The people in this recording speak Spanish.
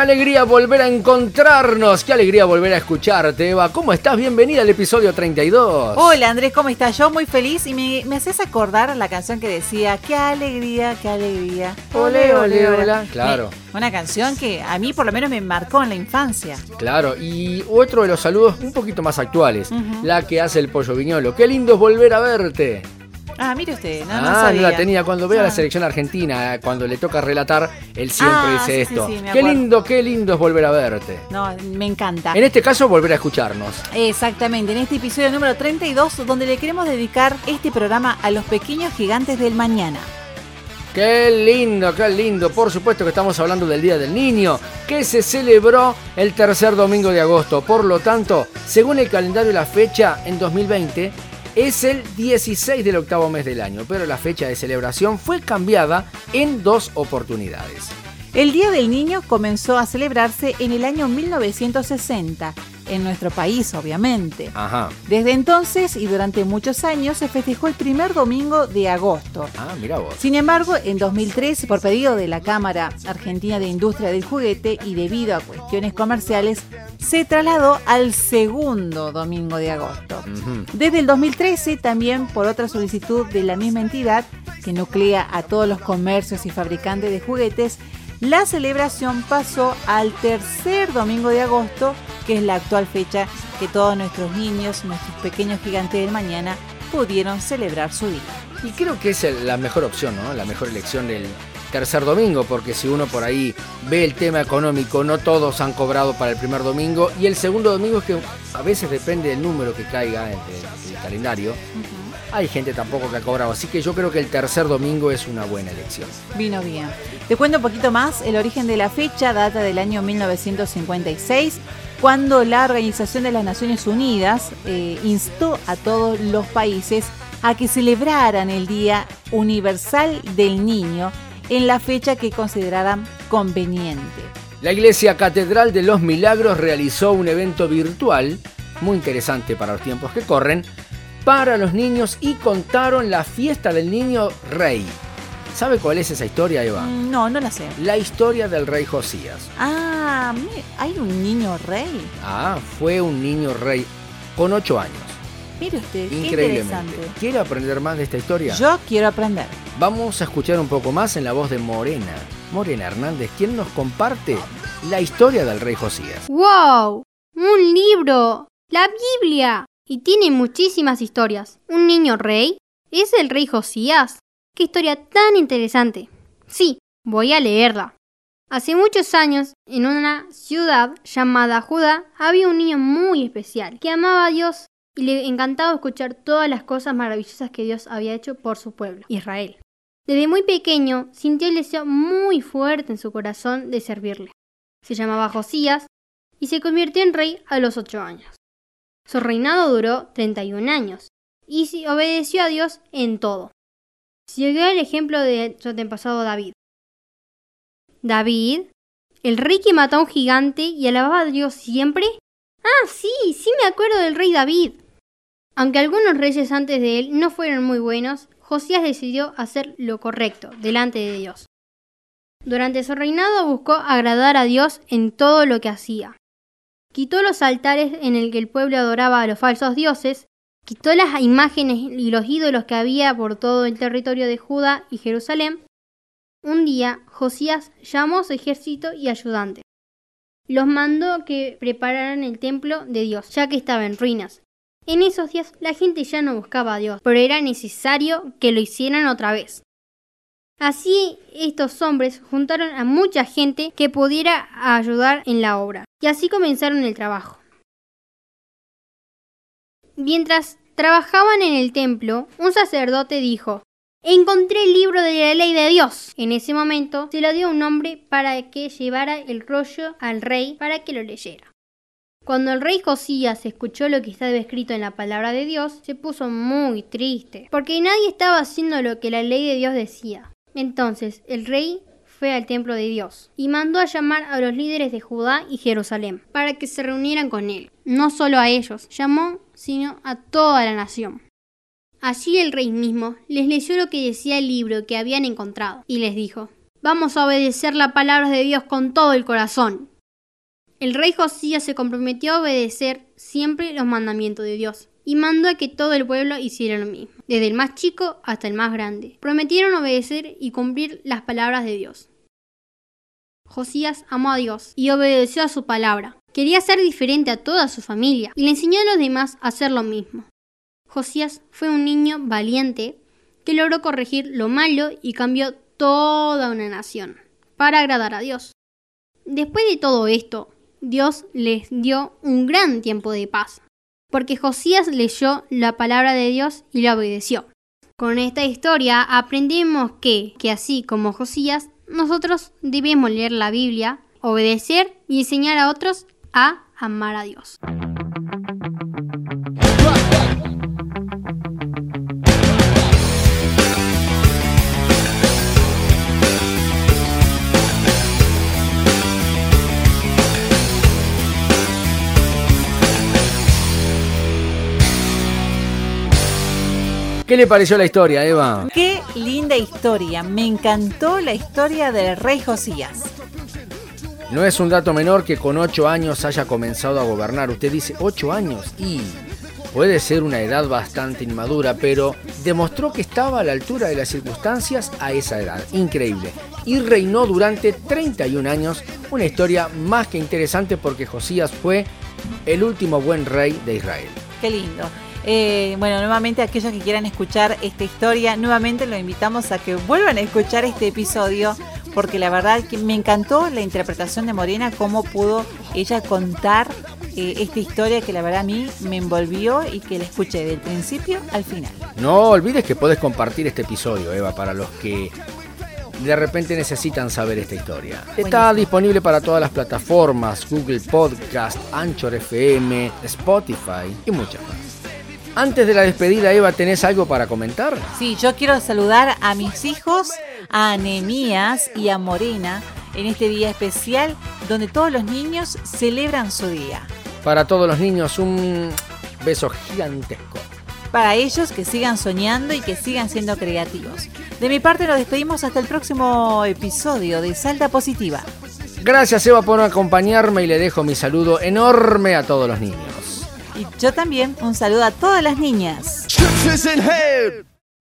alegría volver a encontrarnos, qué alegría volver a escucharte, Eva. ¿Cómo estás? Bienvenida al episodio 32. Hola Andrés, ¿cómo estás? Yo muy feliz y me, me haces acordar la canción que decía, qué alegría, qué alegría. Ole, ole, ole. Claro. una canción que a mí por lo menos me marcó en la infancia. Claro, y otro de los saludos un poquito más actuales, la que hace el pollo viñolo. Qué lindo es volver a verte. Ah, mire usted, no, ah, no, la tenía. Cuando ve a la ah. selección argentina, cuando le toca relatar, él siempre ah, dice esto. qué lindo, qué lindo es volver a verte. No, me encanta. En este caso, volver a escucharnos. Exactamente, en este episodio número 32, donde le queremos dedicar este programa a los pequeños gigantes del mañana. Qué lindo, qué lindo. Por supuesto que estamos hablando del Día del Niño, que se celebró el tercer domingo de agosto. Por lo tanto, según el calendario y la fecha, en 2020 es el 16 del octavo mes del año, pero la fecha de celebración fue cambiada en dos oportunidades. El Día del Niño comenzó a celebrarse en el año 1960 en nuestro país, obviamente. Ajá. Desde entonces y durante muchos años se festejó el primer domingo de agosto. Ah, mira vos. Sin embargo, en 2003, por pedido de la Cámara Argentina de Industria del Juguete y debido a cuestiones comerciales, se trasladó al segundo domingo de agosto. Desde el 2013, también por otra solicitud de la misma entidad, que nuclea a todos los comercios y fabricantes de juguetes, la celebración pasó al tercer domingo de agosto, que es la actual fecha que todos nuestros niños, nuestros pequeños gigantes del mañana, pudieron celebrar su día. Y creo que es la mejor opción, ¿no? La mejor elección del tercer domingo, porque si uno por ahí ve el tema económico, no todos han cobrado para el primer domingo, y el segundo domingo es que a veces depende del número que caiga en el, calendario hay gente tampoco que ha cobrado. Así que yo creo que el tercer domingo es una buena elección. Vino bien. Te cuento un poquito más. El origen de la fecha data del año 1956, cuando la Organización de las Naciones Unidas eh, instó a todos los países a que celebraran el Día Universal del Niño en la fecha que consideraran conveniente. La Iglesia Catedral de los Milagros realizó un evento virtual muy interesante para los tiempos que corren para los niños y contaron la fiesta del niño rey. ¿Sabe cuál es esa historia, Eva? Mm, no, no la sé. La historia del rey Josías. Ah, ¿hay un niño rey? Ah, fue un niño rey con ocho años. Mire usted, Increíblemente. ¿Quiere aprender más de esta historia? Yo quiero aprender. Vamos a escuchar un poco más en la voz de Morena. Morena Hernández, quien nos comparte la historia del rey Josías. ¡Wow! ¡Un libro! ¡La Biblia! y tiene muchísimas historias. ¿Un niño rey? ¿Es el rey Josías? ¡Qué historia tan interesante! Sí, voy a leerla. Hace muchos años, en una ciudad llamada Judá, había un niño muy especial que amaba a Dios y le encantaba escuchar todas las cosas maravillosas que Dios había hecho por su pueblo, Israel. Desde muy pequeño sintió el deseo muy fuerte en su corazón de servirle. Se llamaba Josías y se convirtió en rey a los ocho años. Su reinado duró 31 años y obedeció a Dios en todo. Siguió el ejemplo de su antepasado David. David, el rey que mató a un gigante y alababa a Dios siempre. Ah, sí, sí me acuerdo del rey David. Aunque algunos reyes antes de él no fueron muy buenos, Josías decidió hacer lo correcto delante de Dios. Durante su reinado buscó agradar a Dios en todo lo que hacía. Quitó los altares en el que el pueblo adoraba a los falsos dioses, quitó las imágenes y los ídolos que había por todo el territorio de Judá y Jerusalén. Un día, Josías llamó su ejército y ayudantes. Los mandó que prepararan el templo de Dios, ya que estaba en ruinas. En esos días la gente ya no buscaba a Dios, pero era necesario que lo hicieran otra vez. Así estos hombres juntaron a mucha gente que pudiera ayudar en la obra, y así comenzaron el trabajo. Mientras trabajaban en el templo, un sacerdote dijo, Encontré el libro de la ley de Dios. En ese momento se lo dio a un hombre para que llevara el rollo al rey para que lo leyera. Cuando el rey Josías escuchó lo que estaba escrito en la palabra de Dios, se puso muy triste, porque nadie estaba haciendo lo que la ley de Dios decía. Entonces el rey fue al templo de Dios y mandó a llamar a los líderes de Judá y Jerusalén para que se reunieran con él. No solo a ellos, llamó, sino a toda la nación. Allí el rey mismo les leyó lo que decía el libro que habían encontrado y les dijo, Vamos a obedecer la palabra de Dios con todo el corazón. El rey Josías se comprometió a obedecer siempre los mandamientos de Dios y mandó a que todo el pueblo hiciera lo mismo, desde el más chico hasta el más grande. Prometieron obedecer y cumplir las palabras de Dios. Josías amó a Dios y obedeció a su palabra. Quería ser diferente a toda su familia y le enseñó a los demás a hacer lo mismo. Josías fue un niño valiente que logró corregir lo malo y cambió toda una nación para agradar a Dios. Después de todo esto, Dios les dio un gran tiempo de paz, porque Josías leyó la palabra de Dios y la obedeció. Con esta historia aprendemos que, que así como Josías, nosotros debemos leer la Biblia, obedecer y enseñar a otros a amar a Dios. ¿Qué le pareció la historia, Eva? Qué linda historia. Me encantó la historia del rey Josías. No es un dato menor que con 8 años haya comenzado a gobernar. Usted dice 8 años y puede ser una edad bastante inmadura, pero demostró que estaba a la altura de las circunstancias a esa edad. Increíble. Y reinó durante 31 años, una historia más que interesante porque Josías fue el último buen rey de Israel. Qué lindo. Eh, bueno, nuevamente aquellos que quieran escuchar esta historia, nuevamente los invitamos a que vuelvan a escuchar este episodio porque la verdad que me encantó la interpretación de Morena, cómo pudo ella contar eh, esta historia que la verdad a mí me envolvió y que la escuché del principio al final. No olvides que puedes compartir este episodio, Eva, para los que de repente necesitan saber esta historia. Está disponible para todas las plataformas, Google Podcast, Anchor FM, Spotify y muchas más. Antes de la despedida, Eva, ¿tenés algo para comentar? Sí, yo quiero saludar a mis hijos, a Anemías y a Morena en este día especial donde todos los niños celebran su día. Para todos los niños, un beso gigantesco. Para ellos que sigan soñando y que sigan siendo creativos. De mi parte nos despedimos hasta el próximo episodio de Salta Positiva. Gracias Eva por acompañarme y le dejo mi saludo enorme a todos los niños. Y yo también un saludo a todas las niñas.